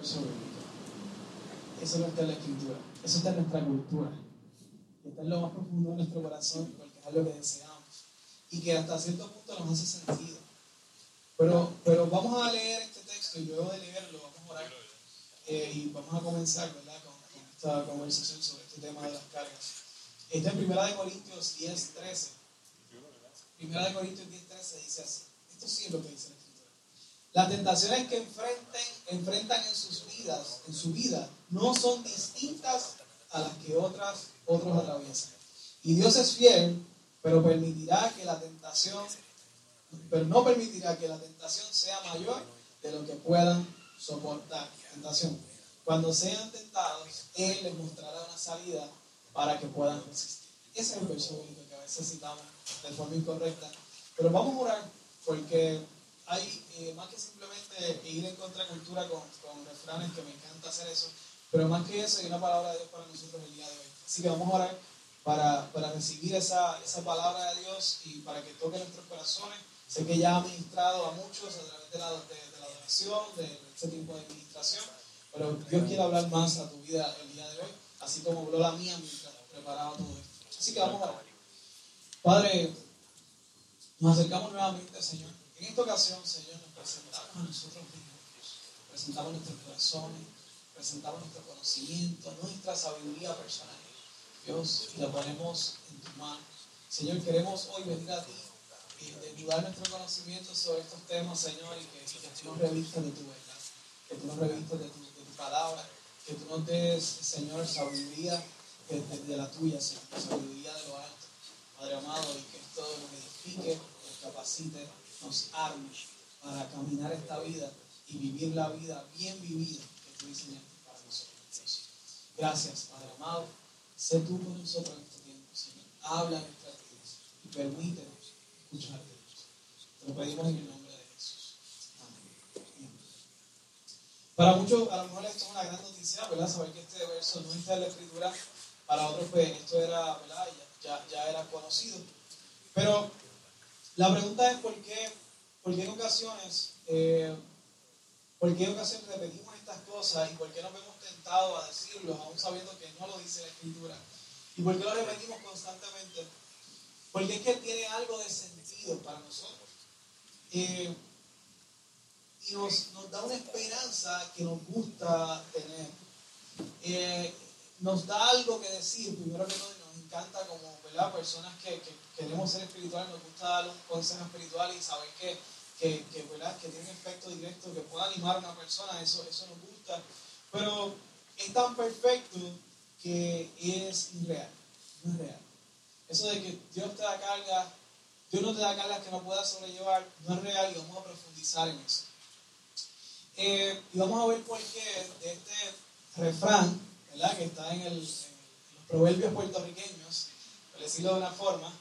verso bíblico. Eso no está en la escritura, eso está en nuestra cultura. Está en lo más profundo de nuestro corazón, porque es algo que deseamos. Y que hasta cierto punto nos hace sentido. Pero, pero vamos a leer este texto y luego de leerlo vamos a orar. Eh, y vamos a comenzar ¿verdad? Con, esta conversación sobre este tema de las cargas. Está en 1 Corintios 10, 13. 1 Corintios 10, 13 dice así. Esto sí es lo que dice la. Las tentaciones que enfrenten, enfrentan en sus vidas, en su vida, no son distintas a las que otras, otros atraviesan. Y Dios es fiel, pero permitirá que la tentación, pero no permitirá que la tentación sea mayor de lo que puedan soportar. Tentación. Cuando sean tentados, Él les mostrará una salida para que puedan resistir. Ese es el verso que a veces citamos de forma incorrecta. Pero vamos a orar porque hay eh, más que simplemente ir en contracultura con, con refranes, que me encanta hacer eso, pero más que eso hay una palabra de Dios para nosotros el día de hoy. Así que vamos a orar para, para recibir esa, esa, palabra de Dios y para que toque nuestros corazones. Sé que ya ha ministrado a muchos a través de la, de, la adoración, de, este tipo de administración, pero Dios quiere hablar más a tu vida el día de hoy, así como habló la mía mientras preparaba todo esto. Así que vamos a orar. Padre, nos acercamos nuevamente, Señor. En esta ocasión, Señor, nos presentamos a nosotros mismos, presentamos nuestros corazones, presentamos nuestro conocimiento, nuestra sabiduría personal. Dios, la ponemos en tu mano. Señor, queremos hoy venir a ti y ayudar nuestro conocimiento sobre estos temas, Señor, y que, que tú nos revistas de tu verdad, que tú nos revistas de tu, de palabra, que tú nos des, Señor, sabiduría de, la tuya, Señor, sabiduría de lo alto, Padre amado, y que esto nos edifique, nos capacite, nos arme para caminar esta vida y vivir la vida bien vivida que tú diseñaste para nosotros. Gracias, Padre amado. Sé tú con nosotros en este tiempo, Señor. Habla en nuestras vidas y permítenos escucharte. Te lo pedimos en el nombre de Jesús. Amén. Para muchos, a lo mejor esto es una gran noticia, ¿verdad? Saber que este verso no está en la escritura. Para otros, pues esto era, ¿verdad? Ya, ya era conocido. Pero la pregunta es por qué, por qué en ocasiones, eh, por qué en ocasiones repetimos estas cosas y por qué nos vemos tentados a decirlo, aún sabiendo que no lo dice la Escritura. ¿Y por qué lo repetimos constantemente? Porque es que tiene algo de sentido para nosotros. Eh, y nos, da una esperanza que nos gusta tener. Eh, nos da algo que decir, primero que todo, encanta como ¿verdad? personas que, que, queremos ser espirituales, nos gusta dar un consejo espiritual y saber que, que, que, ¿verdad? que tiene un efecto directo, que pueda animar a una persona, eso, eso nos gusta. Pero es tan perfecto que es irreal, no es real. Eso de que Dios te da carga, Dios no te da cargas que no puedas sobrellevar, no es real y vamos a profundizar en eso. Eh, y vamos a ver por qué de este refrán, ¿verdad? que está en, el, proverbios puertorriqueños, por decirlo de una forma,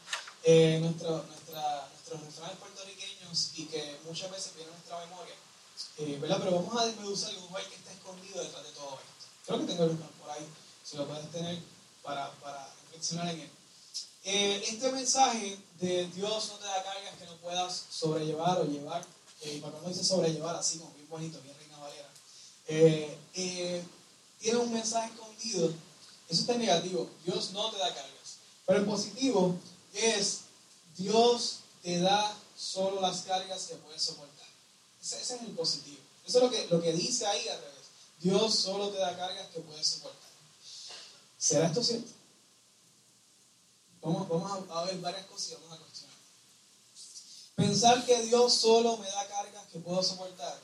eh, nuestro, nuestra, nuestros refranes puertorriqueños y que muchas veces vienen nuestra memoria. Eh, ¿verdad? Pero vamos a desmeduzar un juez que está escondido detrás de todo esto. Creo que tengo el por ahí, si lo puedes tener para, para reflexionar en él. Eh, este mensaje de Dios no te da cargas que no puedas sobrellevar o llevar, eh, y para no dice sobrellevar así como bien bonito, bien Reina Valera, eh, tiene un mensaje escondido. Eso está negativo. Dios no te da cargas. Pero el positivo es Dios te da solo las cargas que puedes soportar. Ese, es el positivo. Eso es lo que, lo que dice ahí al revés. Dios solo te da cargas que puedes soportar. ¿Será esto cierto? Vamos, vamos a, ver varias cosas y vamos a cuestionar. Pensar que Dios solo me da cargas que puedo soportar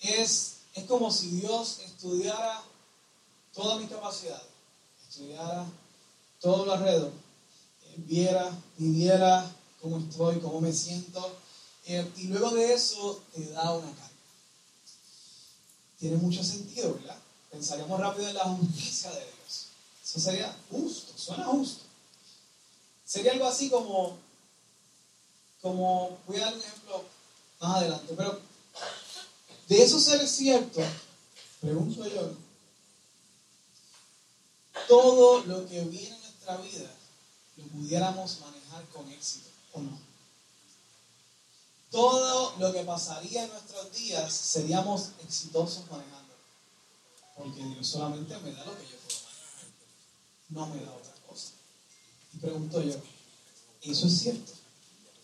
es, es como si Dios estudiara todas mis capacidades, todo lo alrededor, eh, viera, viviera cómo estoy, cómo me siento, eh, y luego de eso te da una carga. Tiene mucho sentido, ¿verdad? Pensaríamos rápido en la justicia de Dios. Eso sería justo, suena justo. Sería algo así como, como, voy a dar un ejemplo más adelante, pero de eso ser cierto, pregunto yo, todo lo que viene en nuestra vida lo pudiéramos manejar con éxito, ¿o no? Todo lo que pasaría en nuestros días seríamos exitosos manejando. porque Dios solamente me da lo que yo puedo manejar, no me da otra cosa. Y pregunto yo, ¿eso es cierto?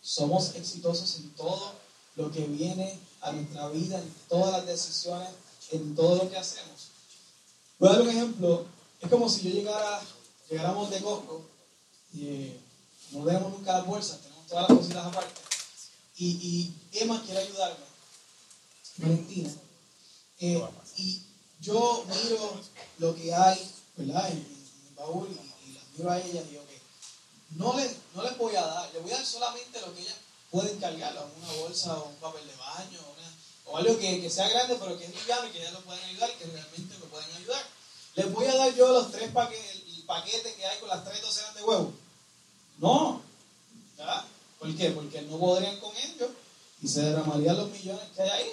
¿Somos exitosos en todo lo que viene a nuestra vida, en todas las decisiones, en todo lo que hacemos? Voy a dar un ejemplo. Es como si yo llegara, llegáramos de Costco y eh, no vemos nunca las bolsas, tenemos todas las cositas aparte. Y, y Emma quiere ayudarme, Valentina. Eh, y yo miro lo que hay, ¿verdad? En, el baúl y, las miro a ella y digo, que no, le, no les voy a dar, le voy a dar solamente lo que ellas pueden cargar, una bolsa o un papel de baño o, algo que, que, sea grande pero que es liviano y que ellas lo pueden ayudar y que realmente me pueden ayudar. Les voy a dar yo los tres paquetes, el paquete que hay con las tres docenas de huevos. No, ¿verdad? ¿Por qué? Porque no podrían con ellos y se derramarían los millones que hay ahí.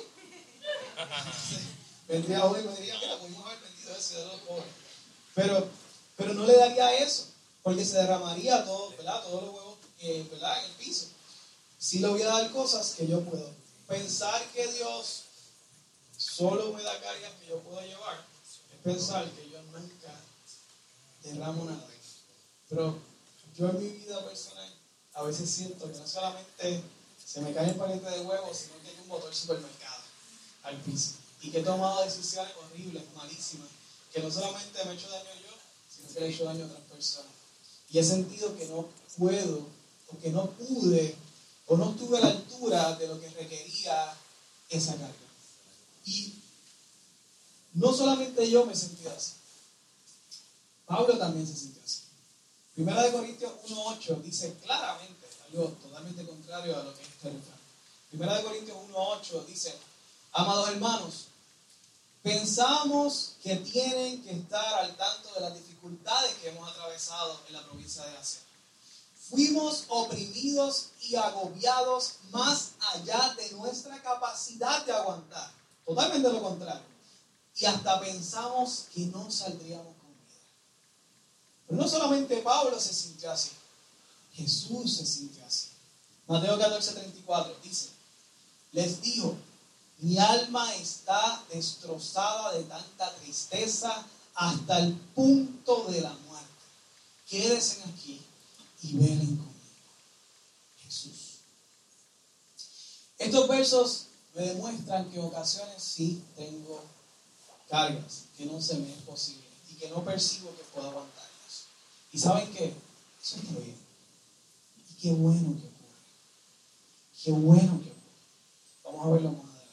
Vendría hoy y me diría, mira, pudimos haber vendido ese de los pobres. Pero, pero no le daría eso, porque se derramaría todo, ¿verdad? Todos los huevos eh, ¿verdad? en el piso. Si le voy a dar cosas que yo puedo. Pensar que Dios solo me da cargas que yo puedo llevar pensar que yo nunca derramo nada. Pero yo en mi vida personal a veces siento que no solamente se me cae el paquete de huevos, sino que hay un motor supermercado al piso. Y que he tomado decisiones horribles, malísimas, que no solamente me he hecho daño yo, sino que le he hecho daño a otras personas. Y he sentido que no puedo, o que no pude, o no estuve a la altura de lo que requería esa carga. Y no solamente yo me sentí así, Pablo también se sintió así. Primera de Corintios 1.8 dice claramente, algo totalmente contrario a lo que es este. Primera de Corintios 1.8 dice, amados hermanos, pensamos que tienen que estar al tanto de las dificultades que hemos atravesado en la provincia de Asia. Fuimos oprimidos y agobiados más allá de nuestra capacidad de aguantar. Totalmente lo contrario. Y hasta pensamos que no saldríamos con vida. Pero no solamente Pablo se sintió así. Jesús se sintió así. Mateo 14, 34 dice, les dijo, mi alma está destrozada de tanta tristeza hasta el punto de la muerte. Quédense aquí y velen conmigo. Jesús. Estos versos me demuestran que ocasiones sí tengo cargas que no se me es posible y que no percibo que puedo aguantarlas. ¿Y saben qué? Eso está bien. Y qué bueno que ocurre. Qué bueno que ocurre. Vamos a verlo más adelante.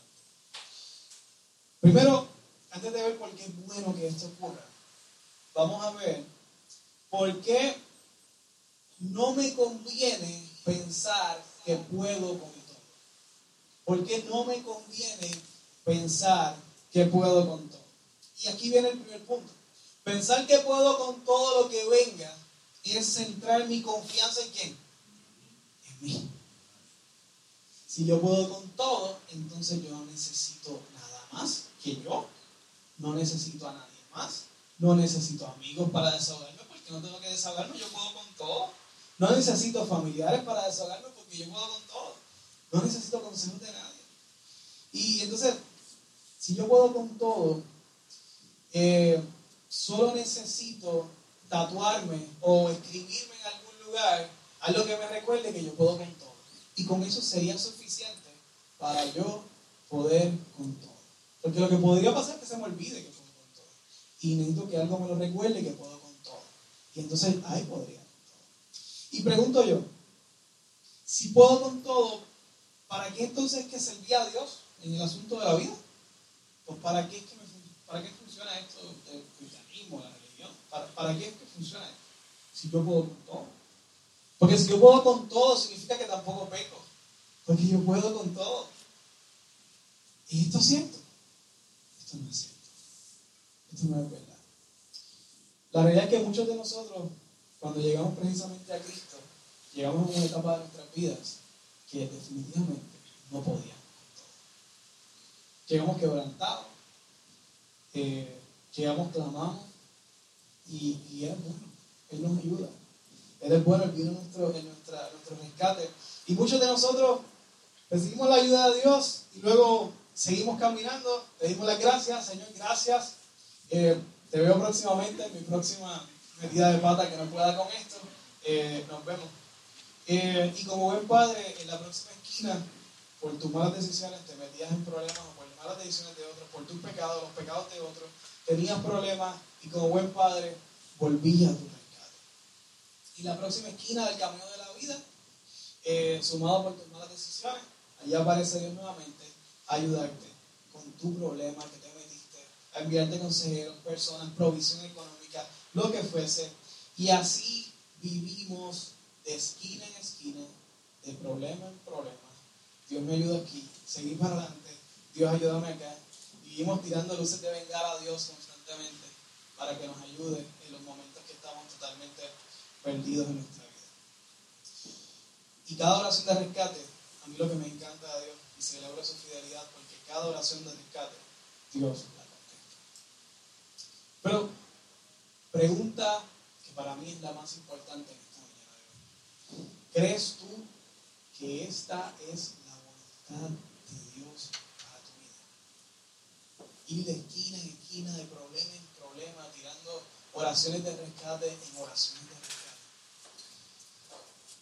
Primero, antes de ver por qué es bueno que esto ocurra, vamos a ver por qué no me conviene pensar que puedo con todo. ¿Por qué no me conviene pensar que puedo con todo? Y aquí viene el primer punto. Pensar que puedo con todo lo que venga es centrar mi confianza en quién? En mí. Si yo puedo con todo, entonces yo no necesito nada más que yo. No necesito a nadie más. No necesito amigos para desahogarme porque no tengo que desahogarme. Yo puedo con todo. No necesito familiares para desahogarme porque yo puedo con todo. No necesito consejos de nadie. Y entonces, si yo puedo con todo, eh, solo necesito tatuarme o escribirme en algún lugar algo que me recuerde que yo puedo con todo. Y con eso sería suficiente para yo poder con todo. Porque lo que podría pasar es que se me olvide que puedo con todo. Y necesito que algo me lo recuerde que puedo con todo. Y entonces ahí podría con todo. Y pregunto yo, si puedo con todo, ¿para qué entonces que servía a Dios en el asunto de la vida? Pues para qué, es que para qué funciona esto del cristianismo, la religión. ¿Para, ¿Para qué es que funciona esto? Si yo puedo con todo. Porque si yo puedo con todo, significa que tampoco peco. Porque yo puedo con todo. ¿Y esto es cierto? Esto no es cierto. Esto no es verdad. La realidad es que muchos de nosotros, cuando llegamos precisamente a Cristo, llegamos a una etapa de nuestras vidas que definitivamente no podíamos. Llegamos quebrantados, eh, llegamos, clamamos, y, y es bueno. Él nos ayuda. Él es bueno, Él vino en nuestro, en nuestra, nuestro rescate. Y muchos de nosotros recibimos la ayuda de Dios y luego seguimos caminando, pedimos las gracias, Señor, gracias. Eh, te veo próximamente en mi próxima metida de pata que no pueda con esto. Eh, nos vemos. Eh, y como buen padre, en la próxima esquina, por tus malas decisiones te metías en problemas o malas decisiones de otros, por tus pecados, los pecados de otros, tenías problemas y como buen padre volvías a tu rescate. Y la próxima esquina del camino de la vida, eh, sumado por tus malas decisiones, allá aparece Dios nuevamente a ayudarte con tu problema que te metiste, a enviarte consejeros, personas, provisión económica, lo que fuese. Y así vivimos de esquina en esquina, de problema en problema. Dios me ayuda aquí, seguir para adelante, Dios ayúdame acá. Vivimos tirando luces de vengar a Dios constantemente para que nos ayude en los momentos que estamos totalmente perdidos en nuestra vida. Y cada oración de rescate, a mí lo que me encanta de Dios y celebro su fidelidad, porque cada oración de rescate, Dios la contesta. Pero pregunta que para mí es la más importante en esta mañana. ¿Crees tú que esta es la voluntad de Dios? Ir de esquina en esquina, de problema en problema, tirando oraciones de rescate en oraciones de rescate.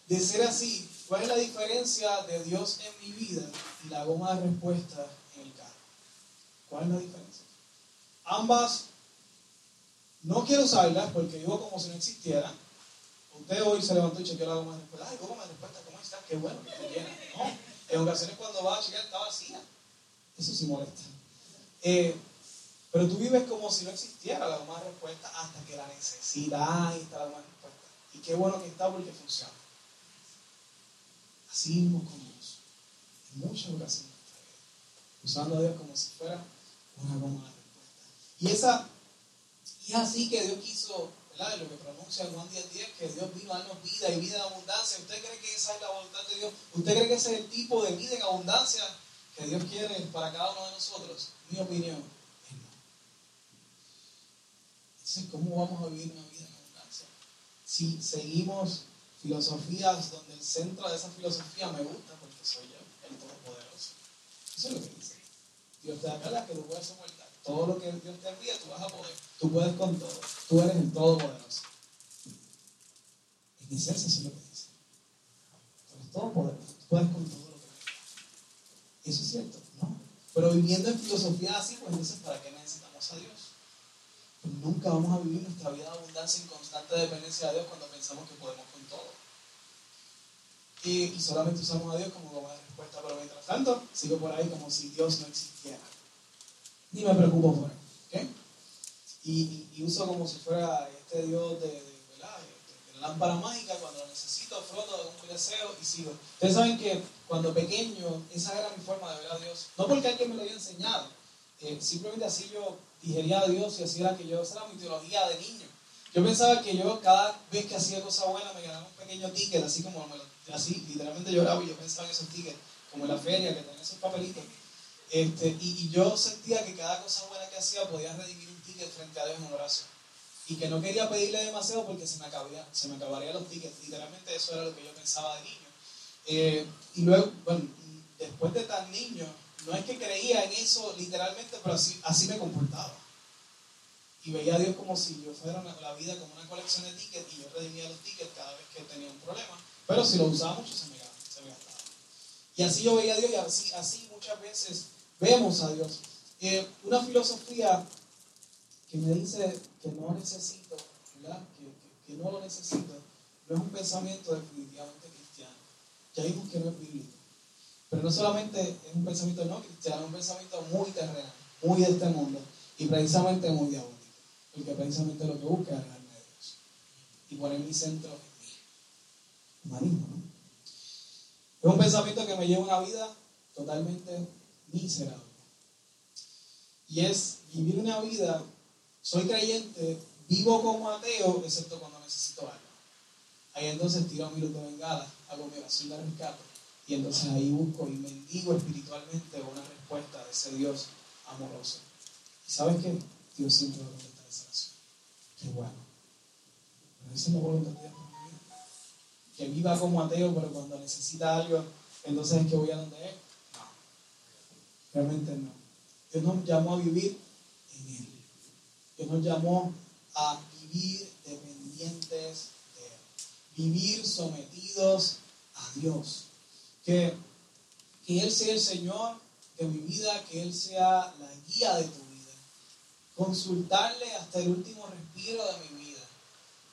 De ser así, ¿cuál es la diferencia de Dios en mi vida y la goma de respuesta en el carro? ¿Cuál es la diferencia? Ambas no quiero usarlas porque vivo como si no existieran. Usted hoy se levantó y chequeó la goma de respuesta. Ay, goma de respuesta, ¿cómo está? Qué bueno que esté llena. No, en ocasiones cuando va a chequear está vacía. Eso sí molesta. Eh, pero tú vives como si no existiera la de respuesta hasta que la necesidad está la de respuesta. Y qué bueno que está porque funciona. Así mismo con Dios. En muchas ocasiones usando a Dios como si fuera una goma de respuesta. Y esa y así que Dios quiso, ¿verdad? Lo que pronuncia Juan 10.10, 10, que Dios vino a darnos vida y vida en abundancia. ¿Usted cree que esa es la voluntad de Dios? ¿Usted cree que ese es el tipo de vida en abundancia que Dios quiere para cada uno de nosotros? Mi opinión es no. Entonces, ¿cómo vamos a vivir una vida en abundancia? Si seguimos filosofías donde el centro de esa filosofía me gusta porque soy yo, el Todopoderoso. Eso es lo que dice. Dios te da la que tú puedes soportar. Todo lo que Dios te envía, tú vas a poder. Tú puedes con todo. Tú eres el Todopoderoso. En esencia, eso es lo que dice. Tú eres Todopoderoso. Tú puedes con todo lo que Y Eso es cierto. Pero viviendo en filosofía así, pues entonces, ¿para qué necesitamos a Dios? Nunca vamos a vivir nuestra vida de abundancia en constante dependencia de Dios cuando pensamos que podemos con todo. Y, solamente usamos a Dios como de respuesta, pero mientras tanto, sigo por ahí como si Dios no existiera ni me preocupo por él. Y, y, uso como si fuera este Dios de, de, de, lámpara mágica, cuando lo necesito, froto deseo y sigo. Ustedes saben que cuando pequeño, esa era mi forma de ver a Dios. No porque alguien me lo haya enseñado, eh, simplemente así yo digería a Dios y así era que yo, esa era mi teología de niño. Yo pensaba que yo cada vez que hacía cosa buena me ganaba un pequeño ticket, así como así, literalmente lloraba y yo pensaba en esos tickets, como en la feria que tenía esos papelitos. Este, y, yo sentía que cada cosa buena que hacía podía redimir un ticket frente a Dios en oración. Y que no quería pedirle demasiado porque se me, acabaría, se me acabarían los tickets. Literalmente eso era lo que yo pensaba de niño. Eh, y luego, bueno, después de tan niño, no es que creía en eso literalmente, pero así, así me comportaba. Y veía a Dios como si yo fuera la vida como una colección de tickets y yo redimía los tickets cada vez que tenía un problema. Pero si lo usaba mucho se me, se me gastaba. Y así yo veía a Dios y así, así muchas veces vemos a Dios. Eh, una filosofía que me dice que no necesito, ¿verdad? Que, no lo necesito, no es un pensamiento definitivamente cristiano. Ya vimos que no es bíblico. Pero no solamente es un pensamiento no cristiano, es un pensamiento muy terrenal, muy de este mundo y precisamente muy diabólico. Porque precisamente lo que busca es alejarme de Dios y poner mi centro en mí. Humanismo. Es un pensamiento que me lleva una vida totalmente miserable. Y es vivir una vida, soy creyente, vivo como ateo, excepto cuando necesito algo. Ahí entonces tiro mi luz de bengala, hago mi oración de rescate, y entonces ahí busco y mendigo espiritualmente una respuesta de ese Dios amoroso. ¿Y sabes qué? Dios siempre va a contestar esa oración. Qué bueno. Pero esa es la voluntad de mi vida. Que viva como ateo, pero cuando necesita algo, entonces es que voy a donde es Realmente no. Dios nos llamó a vivir en Él. Que nos llamó a vivir dependientes de Él, vivir sometidos a Dios. Que, que Él sea el Señor de mi vida, que Él sea la guía de tu vida. Consultarle hasta el último respiro de mi vida.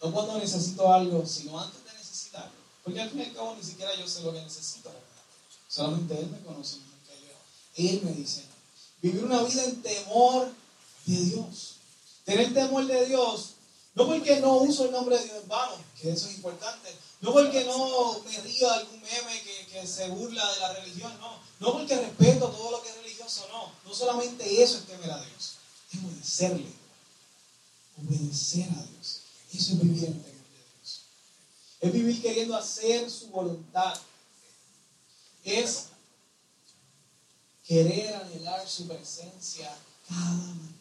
No cuando necesito algo, sino antes de necesitarlo. Porque al fin y al cabo ni siquiera yo sé lo que necesito. Solamente Él me conoce mejor que yo. Él me dice. Vivir una vida en temor de Dios. Tener temor de Dios, no porque no uso el nombre de Dios en vano, que eso es importante. No porque no me río de algún meme que, se burla de la religión, no. No porque respeto todo lo que es religioso, no. No solamente eso es temer a Dios, es obedecerle. Obedecer a Dios. Eso es vivir en temor de Dios. Es vivir queriendo hacer su voluntad. Es querer anhelar su presencia cada mañana.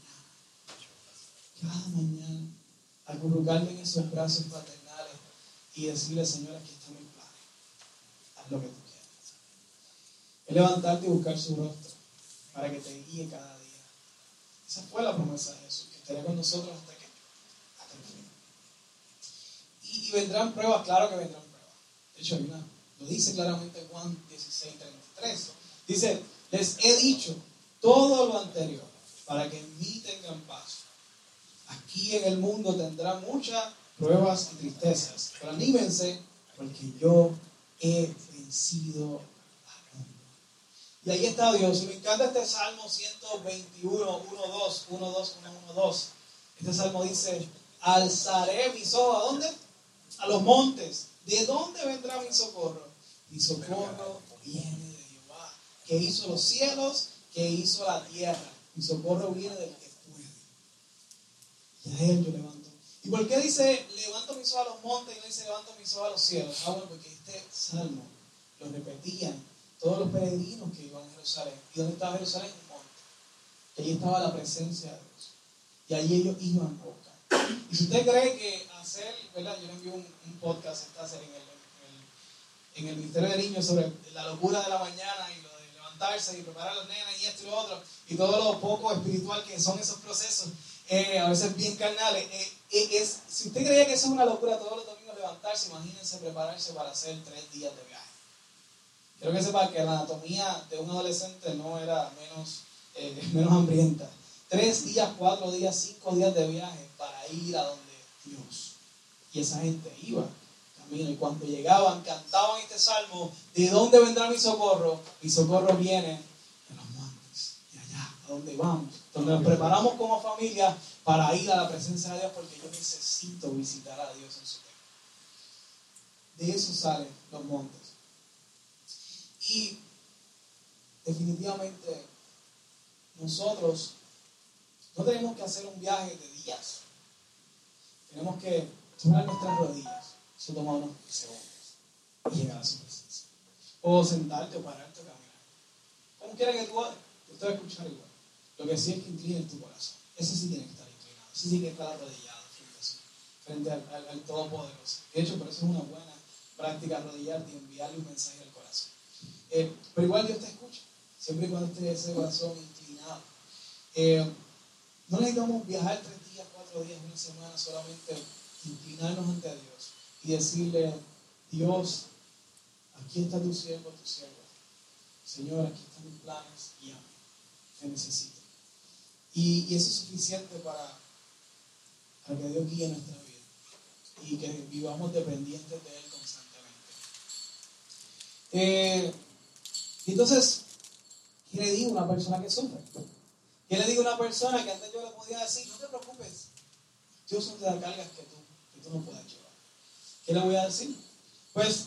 Cada mañana. Acurrucarme en esos brazos paternales y decirle, Señor, aquí está mi plan. Haz lo que tú quieras. Es levantarte y buscar su rostro para que te guíe cada día. Esa fue la promesa de Jesús, que estaría con nosotros hasta que hasta el fin. Y, y, vendrán pruebas, claro que vendrán pruebas. De hecho, hay una, lo dice claramente Juan 16, 33. Dice, les he dicho todo lo anterior para que en mí tengan paz. Aquí en el mundo tendrán muchas pruebas y tristezas, pero anímense porque yo he vencido al mundo. Y ahí está Dios. Me encanta este Salmo 121, 1, 2, 1, 2, 1, 1, 2. Este salmo dice, alzaré mis ojos a dónde? A los montes. ¿De dónde vendrá mi socorro? Mi socorro viene que hizo los cielos, que hizo la tierra. Mi socorro viene del que. Y a él yo levanto. ¿Y por qué dice levanto mis ojos a los montes y no dice levanto mis ojos a los cielos? Ah, bueno, porque este salmo lo repetían todos los peregrinos que iban a Jerusalén. ¿Y dónde estaba Jerusalén? Un monte. Y allí estaba la presencia de Dios. Y allí ellos iban a buscar. Y si usted cree que hacer, ¿verdad? Yo le envío un, un podcast esta serie en el, en, el, en el Ministerio de Niños sobre la locura de la mañana y lo y preparar a las nenas y esto y lo otro, y todo lo poco espiritual que son esos procesos, eh, a veces bien carnales. Eh, eh, es, si usted creía que eso es una locura todos los domingos levantarse, imagínense prepararse para hacer tres días de viaje. Quiero que sepa que la anatomía de un adolescente no era menos, menos hambrienta. Tres días, cuatro días, cinco días de viaje para ir a donde Dios. Y esa gente iba. Y cuando llegaban, cantaban este salmo, ¿de dónde vendrá mi socorro? Mi socorro viene de los montes, de allá, a donde vamos, donde nos preparamos como familia para ir a la presencia de Dios, porque yo necesito visitar a Dios en su templo. De eso salen los montes. Y definitivamente nosotros no tenemos que hacer un viaje de días. Tenemos que tomar nuestras rodillas eso toma unos segundos y llegar a su presencia. O sentarte o pararte o caminar. Como quiera que tú hagas, te voy a escuchar igual. Lo que sí es que inclines tu corazón. Ese sí tiene que estar inclinado. Ese sí tiene que estar arrodillado frente, al, al, al, Todopoderoso. De hecho, por eso es una buena práctica arrodillarte y enviarle un mensaje al corazón. Eh, pero igual Dios te escucha, siempre y cuando esté ese corazón inclinado. Eh, no necesitamos viajar tres días, cuatro días, una semana, solamente inclinarnos ante Dios y decirle, Dios, aquí está tu siervo, tu siervo. Señor, aquí están mis planes, y guíame, te necesito. Y, eso es suficiente para, que Dios guíe nuestra vida y que vivamos dependientes de Él constantemente. Eh, entonces, ¿qué le digo a una persona que sufre? ¿Qué le digo a una persona que antes yo le podía decir, no te preocupes, Dios no te da cargas que tú, que tú no puedas llevar? ¿Qué le voy a decir? Pues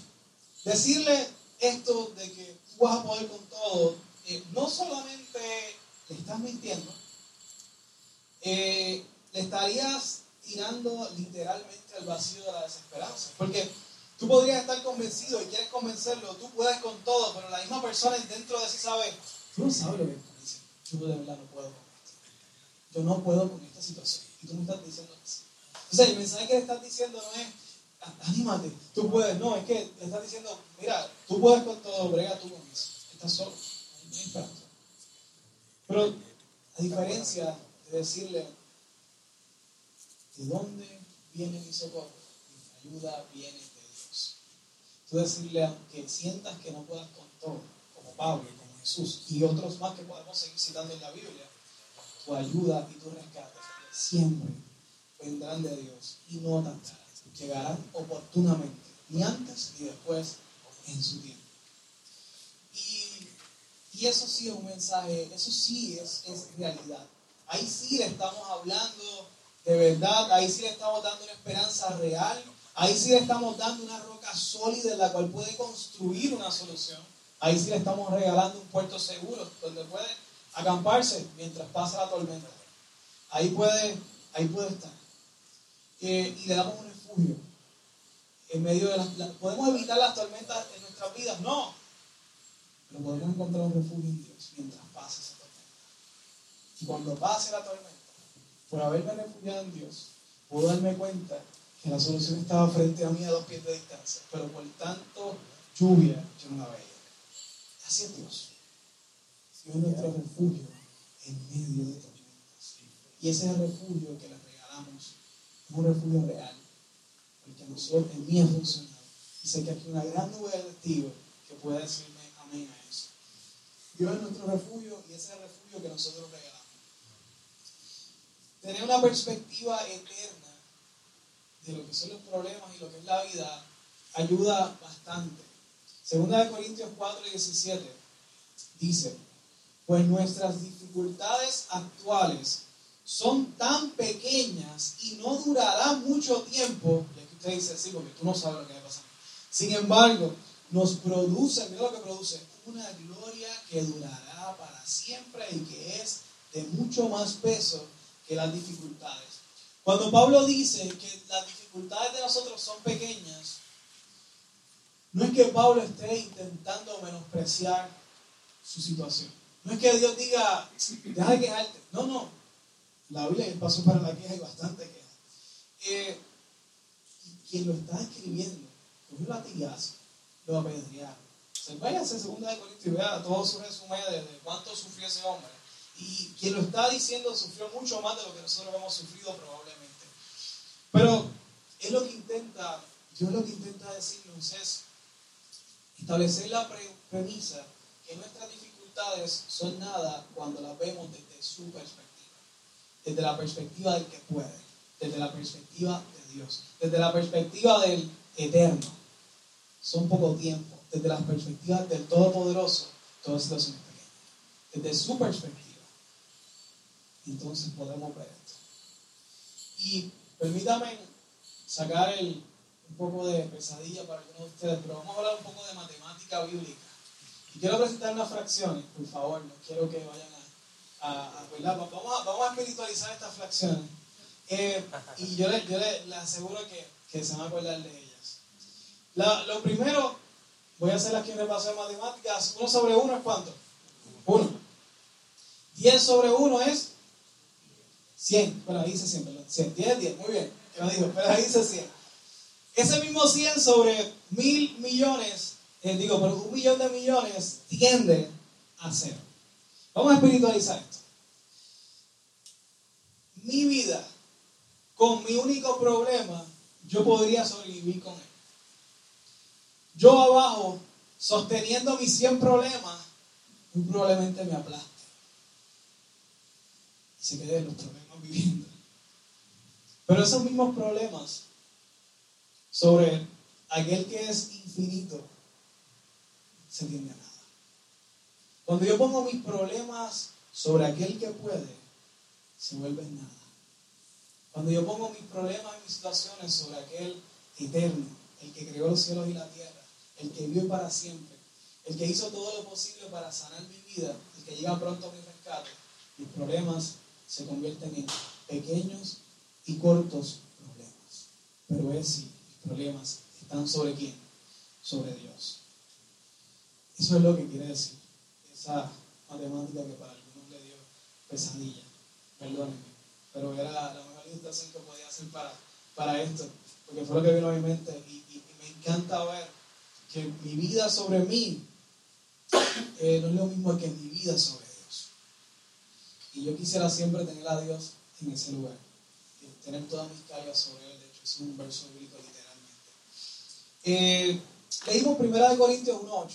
decirle esto de que tú vas a poder con todo, eh, no solamente le estás mintiendo, eh, le estarías tirando literalmente al vacío de la desesperanza. Porque tú podrías estar convencido y quieres convencerlo, tú puedes con todo, pero la misma persona dentro de sí sabe, tú no sabes lo que estás diciendo. Yo de verdad no puedo con esto. Yo no puedo con esta situación. Y tú me estás diciendo así. O sea, el mensaje que le estás diciendo no es, anímate, tú puedes. No, es que le estás diciendo, mira, tú puedes con todo, brega tú con eso. Estás solo, no hay esperanza. Pero a diferencia de decirle, ¿de dónde viene mi socorro? Mi ayuda viene de Dios. Tú decirle, aunque sientas que no puedas con todo, como Pablo, como Jesús y otros más que podemos seguir citando en la Biblia, tu ayuda y tu rescate siempre vendrán de Dios y no tardarán. Llegarán oportunamente, ni antes ni después en su tiempo. Y, y eso sí es un mensaje, eso sí es, es realidad. Ahí sí le estamos hablando de verdad, ahí sí le estamos dando una esperanza real, ahí sí le estamos dando una roca sólida en la cual puede construir una solución. Ahí sí le estamos regalando un puerto seguro donde puede acamparse mientras pasa la tormenta. Ahí puede, ahí puede estar. Eh, y le damos un refugio en medio de las... ¿Podemos evitar las tormentas en nuestras vidas? No. Pero podemos encontrar un refugio en Dios mientras. Y cuando pase la tormenta, por haberme refugiado en Dios, puedo darme cuenta que la solución estaba frente a mí a dos pies de distancia. Pero por tanto lluvia, yo no la veía. Así es Dios. Dios es nuestro refugio en medio de tormentas. Y ese es el refugio que le regalamos. Es un refugio real. Porque nosotros, en mí ha funcionado. Y sé que aquí hay una gran nube de testigos que puede decirme amén a eso. Dios es nuestro refugio y ese es el refugio que nosotros regalamos. Tener una perspectiva eterna de lo que son los problemas y lo que es la vida ayuda bastante. Segunda de Corintios 4, 17 dice, pues nuestras dificultades actuales son tan pequeñas y no durarán mucho tiempo, y aquí usted dice, sí, porque tú no sabes lo que va a pasar. Sin embargo, nos produce, mira lo que produce, una gloria que durará para siempre y que es de mucho más peso que las dificultades. Cuando Pablo dice que las dificultades de nosotros son pequeñas, no es que Pablo esté intentando menospreciar su situación. No es que Dios diga, deja de quejarte. No, no. La Biblia es paso para la queja y bastante queja. Eh, quien lo está escribiendo, cogió latigazo, lo apedrearon. Se vaya a hacer segunda de Corintios y vea todo su resumen de cuánto sufrió ese hombre. Y quien lo está diciendo sufrió mucho más de lo que nosotros hemos sufrido probablemente. Pero es lo que intenta, Dios lo que intenta decirnos es establecer la premisa que nuestras dificultades son nada cuando las vemos desde su perspectiva, desde la perspectiva del que puede, desde la perspectiva de Dios, desde la perspectiva del eterno. Son poco tiempo, desde la perspectiva del Todopoderoso, todas son pequeñas. Desde su perspectiva, entonces podemos ver esto. Y permítame sacar el, un poco de pesadilla para algunos de ustedes, pero vamos a hablar un poco de matemática bíblica. Y quiero presentar unas fracciones, por favor, no quiero que vayan a, a, vamos, a vamos a espiritualizar estas fracciones. Eh, y yo les, yo les, aseguro que, que, se van a acordar de ellas. La, lo primero, voy a hacer aquí un repaso de matemáticas. ¿Uno sobre uno es cuánto? Uno. 10 sobre 1 es 100. Bueno, ahí dice 100, perdón. 100. 10, 10. Muy bien. Yo digo, pero ahí dice 100. Ese mismo 100 sobre mil millones, eh, digo, pero un millón de millones tiende a cero. Vamos a espiritualizar esto. Mi vida, con mi único problema, yo podría sobrevivir con él. Yo abajo, sosteniendo mis 100 problemas, muy probablemente me aplaste. Se queden los problemas viviendo. Pero esos mismos problemas sobre aquel que es infinito, se tiende a nada. Cuando yo pongo mis problemas sobre aquel que puede, se vuelve nada. Cuando yo pongo mis problemas y mis situaciones sobre aquel eterno, el que creó los cielos y la tierra, el que vive para siempre, el que hizo todo lo posible para sanar mi vida, el que llega pronto a mi rescate, mis problemas se convierten en pequeños y cortos problemas. Pero es sí problemas están sobre quién? Sobre Dios. Eso es lo que quiere decir esa matemática que para algunos le dio pesadilla. Perdónenme. Pero era la, mejor ilustración que podía hacer para, para esto. Porque fue lo que vino a mi mente. Y, me encanta ver que mi vida sobre mí eh, no es lo mismo que mi vida sobre. Y yo quisiera siempre tener a Dios en ese lugar. tener todas mis cargas sobre él. De hecho, es un verso bíblico literalmente. Eh, leímos 1 Corintios 1.8.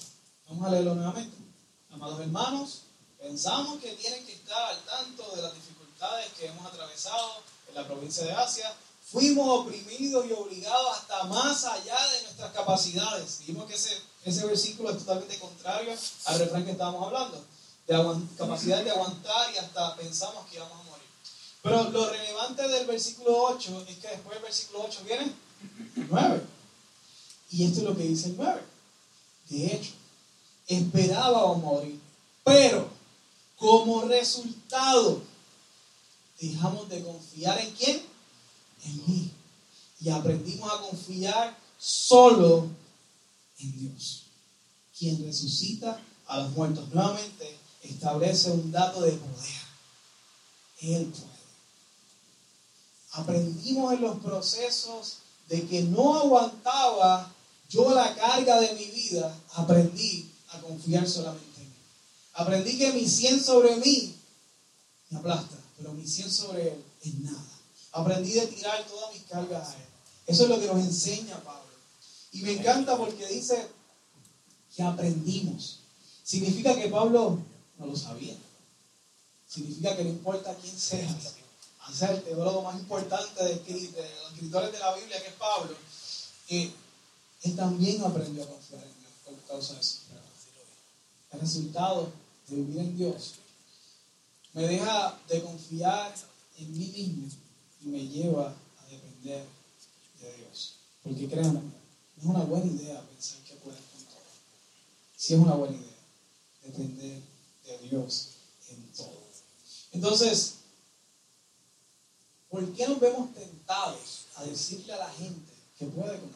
Vamos a leerlo nuevamente. Amados hermanos, pensamos que tienen que estar al tanto de las dificultades que hemos atravesado en la provincia de Asia. Fuimos oprimidos y obligados hasta más allá de nuestras capacidades. Vimos que ese, ese versículo es totalmente contrario al refrán que estábamos hablando. De capacidad de aguantar y hasta pensamos que íbamos a morir. Pero lo relevante del versículo 8 es que después del versículo 8 viene 9. Y esto es lo que dice el 9. De hecho, esperábamos morir, pero como resultado dejamos de confiar en quién? En mí. Y aprendimos a confiar solo en Dios, quien resucita a los muertos. Nuevamente establece un dato de poder. Él puede. Aprendimos en los procesos de que no aguantaba yo la carga de mi vida, aprendí a confiar solamente en Él. Aprendí que mi 100 sobre mí me aplasta, pero mi 100 sobre Él es nada. Aprendí de tirar todas mis cargas a Él. Eso es lo que nos enseña Pablo. Y me encanta porque dice que aprendimos. Significa que Pablo no lo sabía. Significa que no importa quién seas, hacer el teólogo más importante de, los escritores de la Biblia, que es Pablo, que él también aprendió a confiar en Dios por causa de sus pruebas. El resultado de vivir en Dios me deja de confiar en mí mismo y me lleva a depender de Dios. Porque créanme, no es una buena idea pensar que puedes con todo. Sí es una buena idea depender de Dios en todo. Entonces, ¿por qué nos vemos tentados a decirle a la gente que puede algo?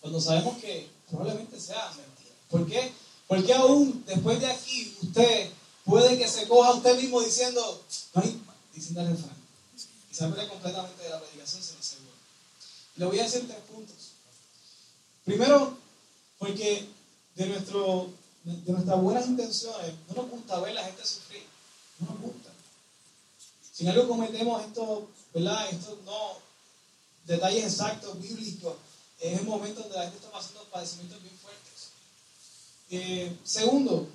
Cuando sabemos que probablemente sea mentira. ¿Por qué? Porque aún después de aquí usted puede que se coja usted mismo diciendo, no hay, diciendo el refrán. Y se completamente de la predicación, se lo aseguro. Le voy a decir tres puntos. Primero, porque de, nuestro, de nuestras buenas intenciones no nos gusta ver a la gente sufrir. No nos gusta. Si algo cometemos esto, ¿verdad? Estos no detalles exactos, bíblicos, es el momento donde la gente está pasando padecimientos bien fuertes. Eh, segundo,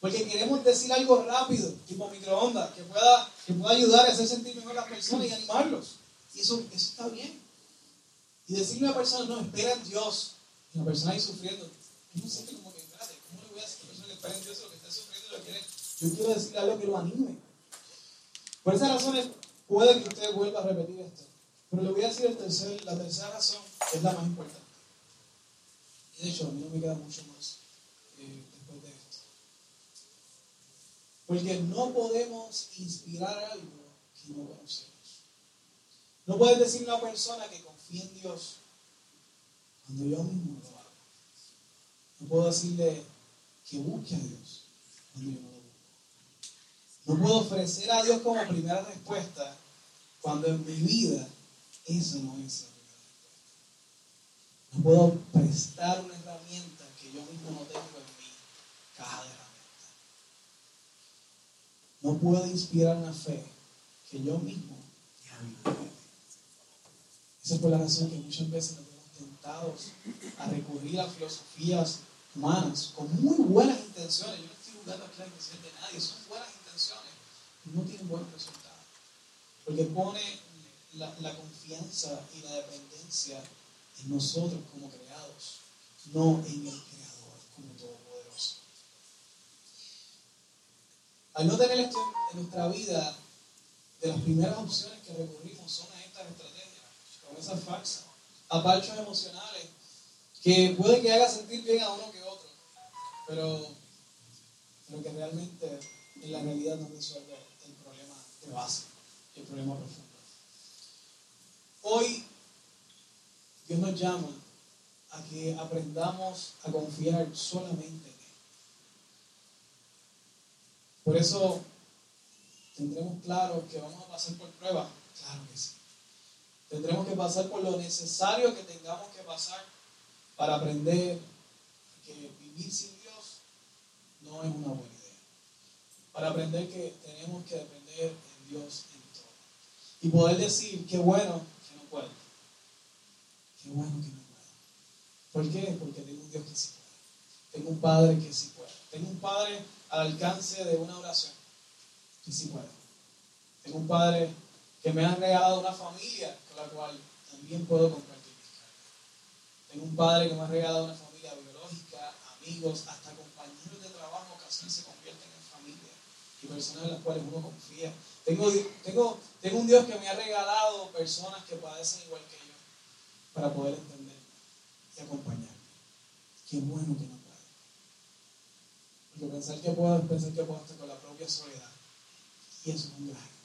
porque queremos decir algo rápido, tipo microondas, que pueda, que pueda ayudar a hacer sentir mejor a las personas y animarlos. Y eso, eso está bien. Y decirle a la persona, no, espera en Dios. Y la persona ahí sufriendo. Uno siente como que, Yo quiero decirle algo que lo anime. Por esas razones, puede que usted vuelva a repetir esto. Pero le voy a decir la tercera razón, es la más importante. Y de hecho, a mí no me queda mucho más eh, después de esto. Porque no podemos inspirar algo que no conocemos. No puedes decirle a una persona que confía en Dios cuando yo mismo lo hago. No puedo decirle que busque a Dios no puedo ofrecer a Dios como primera respuesta cuando en mi vida eso no es la primera respuesta. No puedo prestar una herramienta que yo mismo no tengo en mi caja de herramientas. No puedo inspirar una fe que yo mismo ya. Esa es por la razón que muchas veces nos vemos tentados a recurrir a filosofías humanas con muy buenas intenciones. Yo no estoy jugando la intención de nadie, son buenas intenciones, no tienen buenos resultados. Porque pone la, confianza y la dependencia en nosotros como creados, no en el Creador como Todopoderoso. Al no tener esto en nuestra vida, de las primeras opciones que recurrimos son a estas estrategias, promesas falsas, apachos emocionales, que puede que haga sentir bien a uno que pero, pero que realmente en la realidad no resuelve el problema de base, el problema profundo. Hoy Dios nos llama a que aprendamos a confiar solamente en Él. Por eso tendremos claro que vamos a pasar por pruebas. Claro que sí. Tendremos que pasar por lo necesario que tengamos que pasar para aprender que vivir sin no es una buena idea. Para aprender que tenemos que depender en Dios y poder decir, qué bueno que no puedo. Qué bueno que no puedo. ¿Por qué? Porque tengo un Dios que sí puede. Tengo un Padre que sí puede. Tengo un Padre al alcance de una oración que sí puede. Tengo un Padre que me ha regalado una familia con la cual también puedo compartir mis cargas. Tengo un Padre que me ha regalado una familia biológica, amigos, hasta de se convierten en familia y personas en las cuales uno confía. Tengo, tengo, tengo un Dios que me ha regalado personas que padecen igual que yo para poder entender y acompañarme. Qué bueno que no puedo. Porque pensar que puedo es pensar que puedo estar con la propia soledad. Y eso es un gran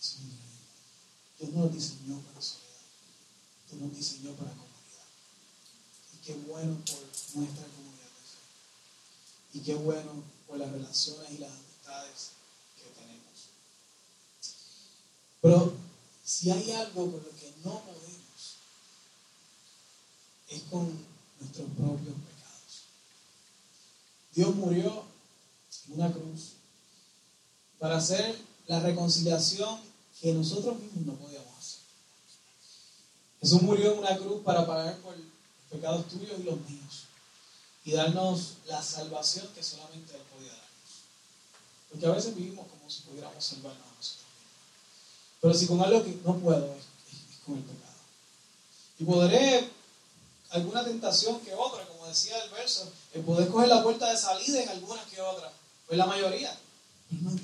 es un gran Dios no nos diseñó para soledad. Dios nos diseñó para comunidad. Y qué bueno por nuestra comunidad. Y qué bueno por las relaciones y las amistades que tenemos. Pero si hay algo con lo que no podemos, es con nuestros propios pecados. Dios murió en una cruz para hacer la reconciliación que nosotros mismos no podíamos hacer. Jesús murió en una cruz para pagar por los pecados tuyos y los míos y darnos la salvación que solamente Él podía darnos. Porque a veces vivimos como si pudiéramos salvarnos a nosotros mismos. Pero si con algo que no puedo es, con el pecado. Y podré alguna tentación que otra, como decía el verso, el poder coger la puerta de salida en algunas que otras, pues la mayoría, en.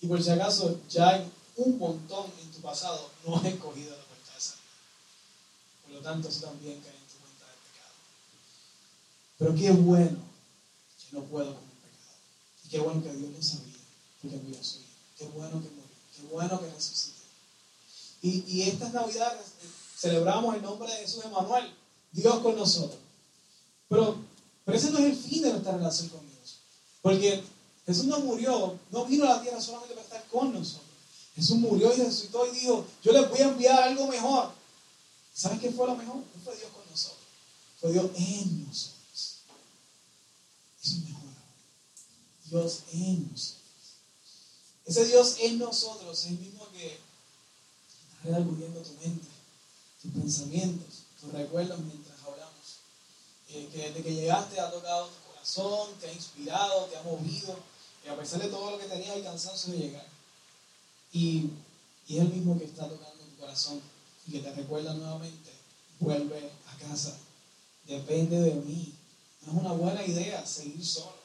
Y por si acaso, ya hay un montón en tu pasado no has escogido la puerta de salida. Por lo tanto, eso también cae en tu cuenta de pecado. Pero qué bueno que no puedo con el pecado. Y qué bueno que Dios lo sabía, porque murió su hijo. Qué bueno que murió. Qué bueno que resucitó. Y, y estas navidades eh, celebramos el nombre de Jesús Emanuel, Dios con nosotros. Pero, pero ese no es el fin de nuestra relación con Dios. Porque Jesús no murió, no vino a la tierra solamente para estar con nosotros. Jesús murió y resucitó y dijo, yo les voy a enviar algo mejor. ¿Sabes qué fue lo mejor? No fue Dios con nosotros, fue Dios en nosotros. Dios en nosotros. Ese Dios en nosotros es el mismo que está redarguyendo tu mente, tus pensamientos, tus recuerdos mientras hablamos. Eh, que desde que llegaste ha tocado tu corazón, te ha inspirado, te ha movido, y a pesar de todo lo que tenías el cansancio de llegar. Y, y es el mismo que está tocando tu corazón y que te recuerda nuevamente, vuelve a casa, depende de mí. No es una buena idea seguir solo.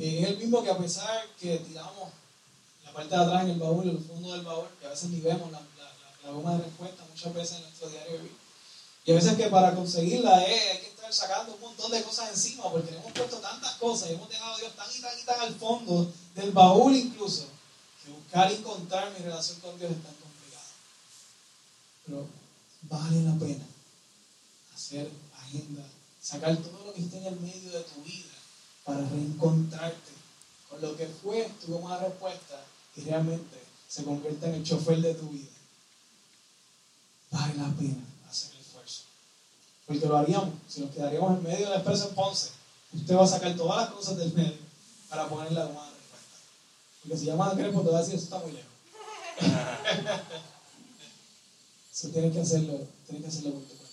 Eh, es el mismo que a pesar que tiramos la parte de atrás en el baúl, en el fondo del baúl, que a veces ni vemos la, la, goma de respuesta, muchas veces en nuestro diario vivir. Y a veces que para conseguirla eh, hay que estar sacando un montón de cosas encima, porque hemos puesto tantas cosas y hemos dejado a Dios tan y tan y tan al fondo del baúl incluso, que buscar y encontrar mi relación con Dios es tan complicado. Pero vale la pena hacer agenda, sacar todo lo que esté en el medio de tu vida para reencontrarte con lo que fue tu goma de respuesta y realmente se convierta en el chofer de tu vida. Vale la pena hacer el esfuerzo. Porque lo haríamos, si nos quedaríamos en medio del expreso en Ponce, usted va a sacar todas las cosas del medio para poner la goma de respuesta. Porque si llaman a Crepo, te va a decir, eso está muy lejos. eso tienes que hacerlo, tienes que hacerlo por tu.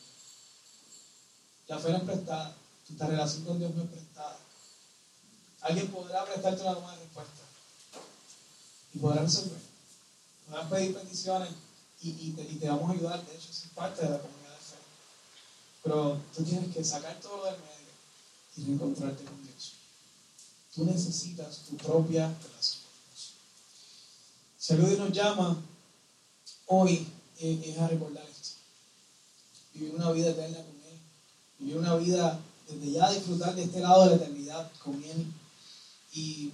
La fe no es prestada, tu relación con Dios no es prestada. Alguien podrá prestarte una de respuesta y podrá resolver. Podrás pedir peticiones y, y, te, vamos a ayudar. De hecho, es parte de la comunidad de fe. Pero tú tienes que sacar todo lo del medio y reencontrarte con Dios. Tú necesitas tu propia relación con Dios. Si algo Dios nos llama hoy eh, es a recordar esto. Vivir una vida eterna con. Vivir una vida desde ya disfrutar de este lado de la eternidad con Él. Y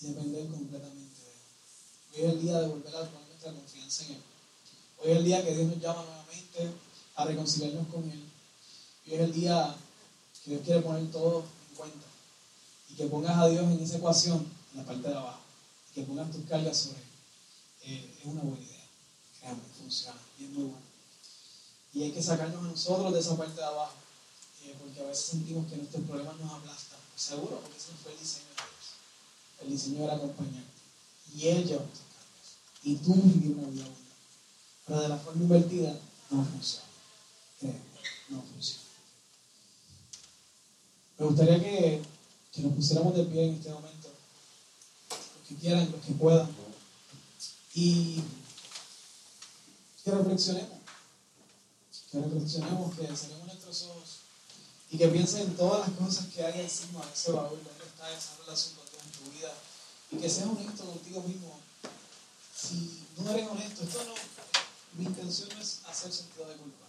depender completamente de Él. Hoy es el día de volver a poner nuestra confianza en Él. Hoy es el día que Dios nos llama nuevamente a reconciliarnos con Él. Hoy es el día que Dios quiere poner todo en cuenta. Y que pongas a Dios en esa ecuación, en la parte de abajo. Y que pongas tus cargas sobre Él. Eh, es una buena idea. Créame, funciona. Y es muy bueno. Y hay que sacarnos a nosotros de esa parte de abajo. Eh, porque a veces sentimos que nuestros problemas nos aplastan. Seguro, porque ese no fue el diseño de Dios. El diseño era acompañarte. y Él cargas. Y tú vivir una vida buena. Pero de la forma invertida no funciona. No funciona. Me gustaría que, que nos pusiéramos de pie en este momento. Los que quieran, los que puedan. Y que reflexionemos. Que reflexionemos, que cerremos nuestros ojos y que piensen en todas las cosas que hay encima de ese baúl, dónde está esa relación con Dios en tu vida. Y que seas honesto contigo mismo. Si no eres honesto, esto no, mi intención es hacer sentido de culpa.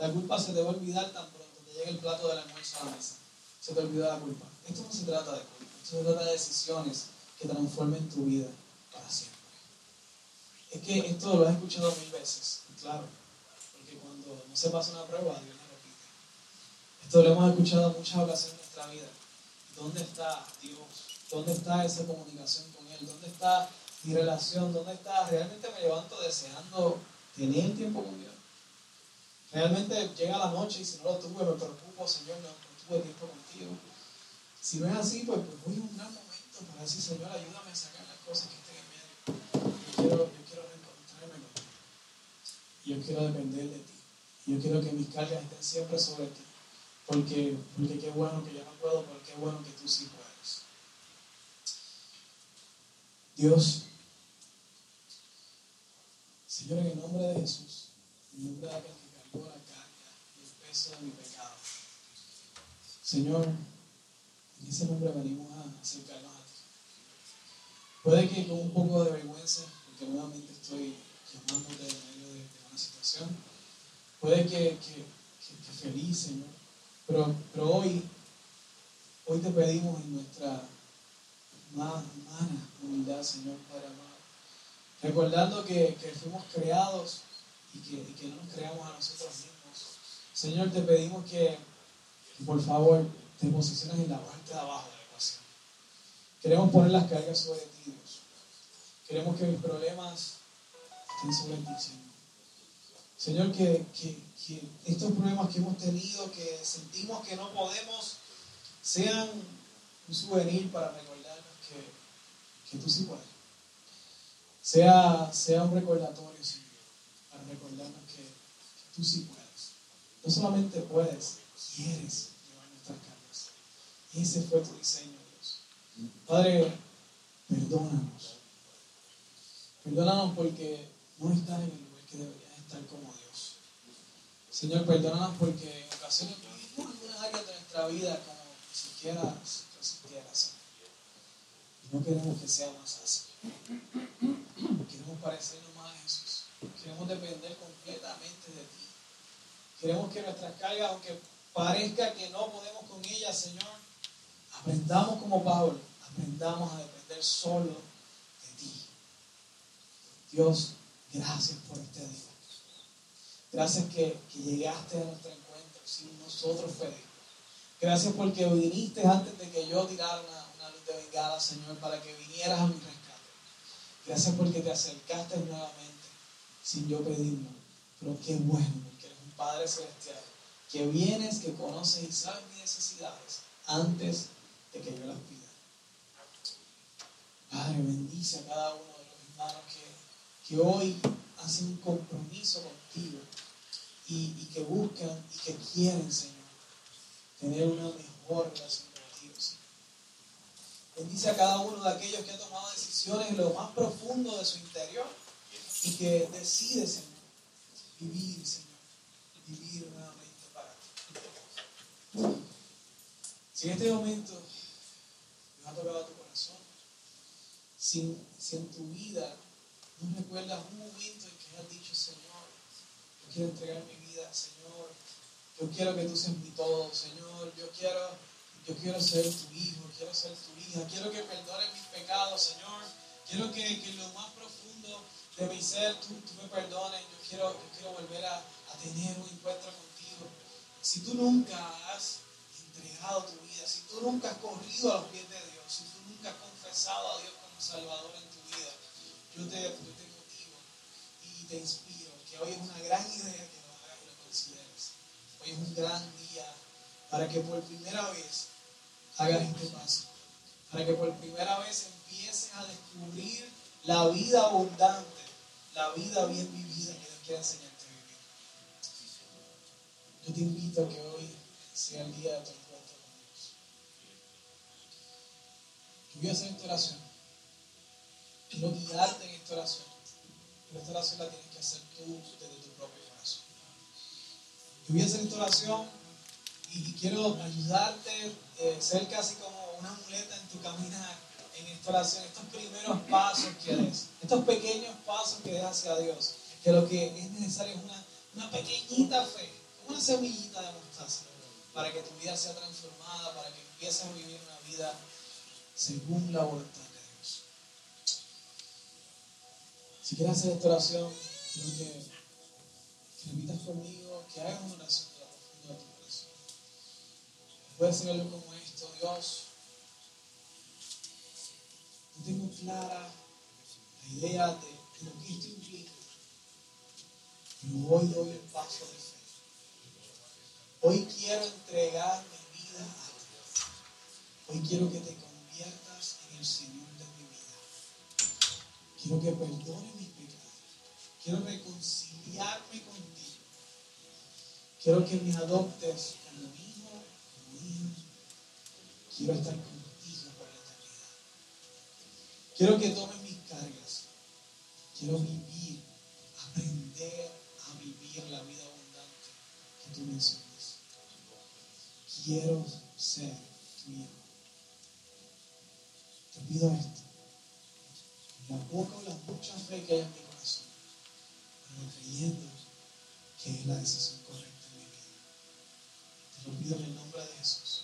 La culpa se te va a olvidar tan pronto te llegue el plato del almuerzo a la mesa. Se te olvida la culpa. Esto no se trata de culpa, esto se trata de decisiones que transformen tu vida para siempre. Es que esto lo has escuchado mil veces, claro, no se pasa una prueba, Dios lo repite. Esto lo hemos escuchado muchas ocasiones en nuestra vida. ¿Dónde está Dios? ¿Dónde está esa comunicación con Él? ¿Dónde está mi relación? ¿Dónde está? Realmente me levanto deseando tener tiempo con Dios. Realmente llega la noche y si no lo tuve, me preocupo, Señor, no, tuve tiempo contigo. Si no es así, pues, pues voy a un gran momento para decir, Señor, ayúdame a sacar las cosas que estén en medio. Yo quiero, yo quiero reencontrarme contigo. Yo quiero depender de ti. Yo quiero que mis cargas estén siempre sobre ti. Porque, porque qué bueno que yo no puedo, porque qué bueno que tú sí puedes. Dios, Señor, en el nombre de Jesús, en el nombre de aquel que cargó la carga y el peso de mi pecado, Señor, en ese nombre venimos a acercarnos a ti. Puede que con un poco de vergüenza, porque nuevamente estoy llamándote en medio de, de una situación, puede que, que, que, feliz, Señor, pero, pero hoy, hoy te pedimos en nuestra más humana humildad, Señor Padre amado, recordando que, que fuimos creados y que, y que, no nos creamos a nosotros mismos. Señor, te pedimos que, por favor te posiciones en la parte de abajo de la ecuación. Queremos poner las cargas sobre ti, Dios. Queremos que mis problemas estén sobre ti. Señor, que, estos problemas que hemos tenido, que sentimos que no podemos, sean un souvenir para recordarnos que, tú sí puedes. Sea, sea un recordatorio, Señor, para recordarnos que, que, tú sí puedes. No solamente puedes, quieres llevar nuestras cargas. Ese fue tu diseño, Dios. Padre, perdónanos. Perdónanos porque no estás en el lugar que deberías como Dios. Señor, perdónanos porque en ocasiones vivimos algunas áreas de nuestra vida como ni siquiera resistiera, Señor. Y no queremos que sea más así. Queremos parecernos más a Jesús. Queremos depender completamente de ti. Queremos que nuestras cargas, aunque parezca que no podemos con ellas, Señor, aprendamos como Pablo, aprendamos a depender solo de ti. Dios, gracias por este día. Gracias que, que, llegaste a nuestro encuentro sin nosotros pedir. Gracias porque viniste antes de que yo tirara una, una luz de bengala, Señor, para que vinieras a mi rescate. Gracias porque te acercaste nuevamente sin yo pedirlo. Pero qué bueno, porque eres un Padre Celestial, que vienes, que conoces y sabes mis necesidades antes de que yo las pida. Padre, bendice a cada uno de los hermanos que, que hoy hacen un compromiso contigo y, que buscan y que quieren, Señor, tener una mejor relación contigo, Señor. Bendice a cada uno de aquellos que han tomado decisiones en lo más profundo de su interior y que decide, Señor, vivir, Señor, vivir nuevamente para ti. Si en este momento Dios ha tocado tu corazón, si, si en tu vida no recuerdas un momento en que has dicho, Señor, quiero entregar mi vida, Señor. Yo quiero que tú seas mi todo, Señor. Yo quiero, yo quiero ser tu hijo, quiero ser tu hija. Quiero que perdones mis pecados, Señor. Quiero que, que en lo más profundo de mi ser tú, tú me perdones. Yo quiero, yo quiero volver a, a tener un encuentro contigo. Si tú nunca has entregado tu vida, si tú nunca has corrido a los pies de Dios, si tú nunca has confesado a Dios como Salvador en tu vida, yo te, yo te motivo y te inspiro hoy es una gran idea que lo hagas y lo consideres. Hoy es un gran día para que por primera vez hagas este paso. Para que por primera vez empieces a descubrir la vida abundante, la vida bien vivida que Dios quiere enseñarte a vivir. Yo te invito a que hoy sea el día de tu encuentro con Dios. Yo voy a esta oración. Quiero guiarte en esta oración. Esta oración la tienes que hacer tú desde tu propio corazón. Yo voy y quiero ayudarte, eh, ser casi como una muleta en tu caminar en esta oración, estos primeros pasos que des, estos pequeños pasos que des hacia Dios, que lo que es necesario es una, una pequeñita fe, una semillita de mostaza, para que tu vida sea transformada, para que empieces a vivir una vida según la voluntad Si quieres hacer esta oración, quiero que, que repitas conmigo, que hagas una oración de la profunda de tu corazón. Puedes ser algo como esto, Dios tengo clara la idea de, lo que esto implica. Pero hoy doy el paso de fe. Hoy quiero entregar mi vida a ti. Hoy quiero que te conviertas en el Señor. Quiero que perdones mis pecados. Quiero reconciliarme contigo. Quiero que me adoptes como hijo, como hija. Quiero estar contigo Quiero que tomes mis cargas. Quiero vivir, aprender a vivir la vida abundante que tú mencionas. Quiero ser tu hijo. Te pido esto. La poca o la mucha fe que hay en mi corazón, pero creyendo que es la decisión correcta en mi vida. Te lo pido en el nombre de Jesús.